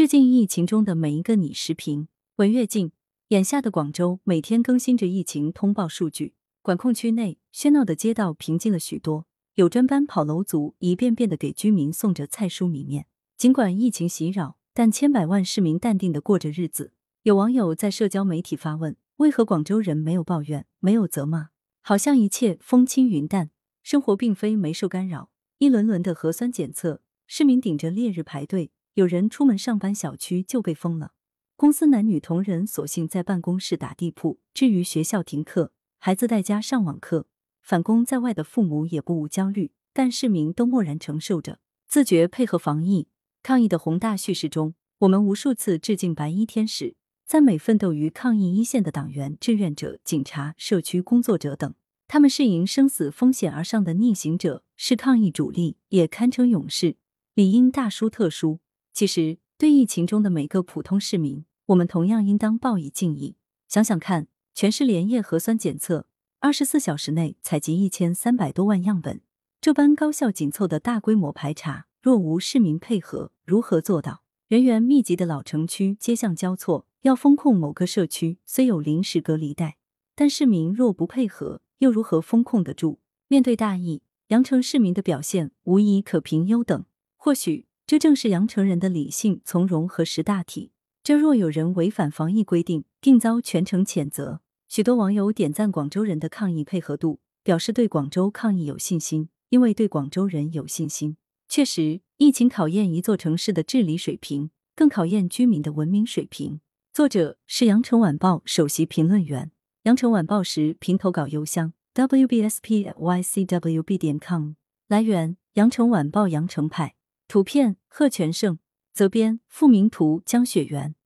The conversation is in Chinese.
致敬疫情中的每一个你。时评：文跃进。眼下的广州每天更新着疫情通报数据，管控区内喧闹的街道平静了许多，有专班跑楼族一遍遍的给居民送着菜蔬米面。尽管疫情袭扰，但千百万市民淡定的过着日子。有网友在社交媒体发问：为何广州人没有抱怨，没有责骂？好像一切风轻云淡，生活并非没受干扰。一轮轮的核酸检测，市民顶着烈日排队，有人出门上班，小区就被封了。公司男女同仁索性在办公室打地铺。至于学校停课，孩子在家上网课，返工在外的父母也不无焦虑，但市民都默然承受着，自觉配合防疫抗疫的宏大叙事中，我们无数次致敬白衣天使。赞美奋斗于抗疫一线的党员、志愿者、警察、社区工作者等，他们是迎生死风险而上的逆行者，是抗疫主力，也堪称勇士，理应大书特书。其实，对疫情中的每个普通市民，我们同样应当报以敬意。想想看，全市连夜核酸检测，二十四小时内采集一千三百多万样本，这般高效紧凑的大规模排查，若无市民配合，如何做到？人员密集的老城区，街巷交错。要封控某个社区，虽有临时隔离带，但市民若不配合，又如何封控得住？面对大疫，羊城市民的表现无疑可评优等。或许这正是羊城人的理性、从容和识大体。这若有人违反防疫规定，定遭全城谴责。许多网友点赞广州人的抗疫配合度，表示对广州抗疫有信心，因为对广州人有信心。确实，疫情考验一座城市的治理水平，更考验居民的文明水平。作者是羊城晚报首席评论员，羊城晚报时评投稿邮箱 wbspycwb 点 com。来源：羊城晚报羊城派，图片：贺全胜，责编：付明图，江雪源。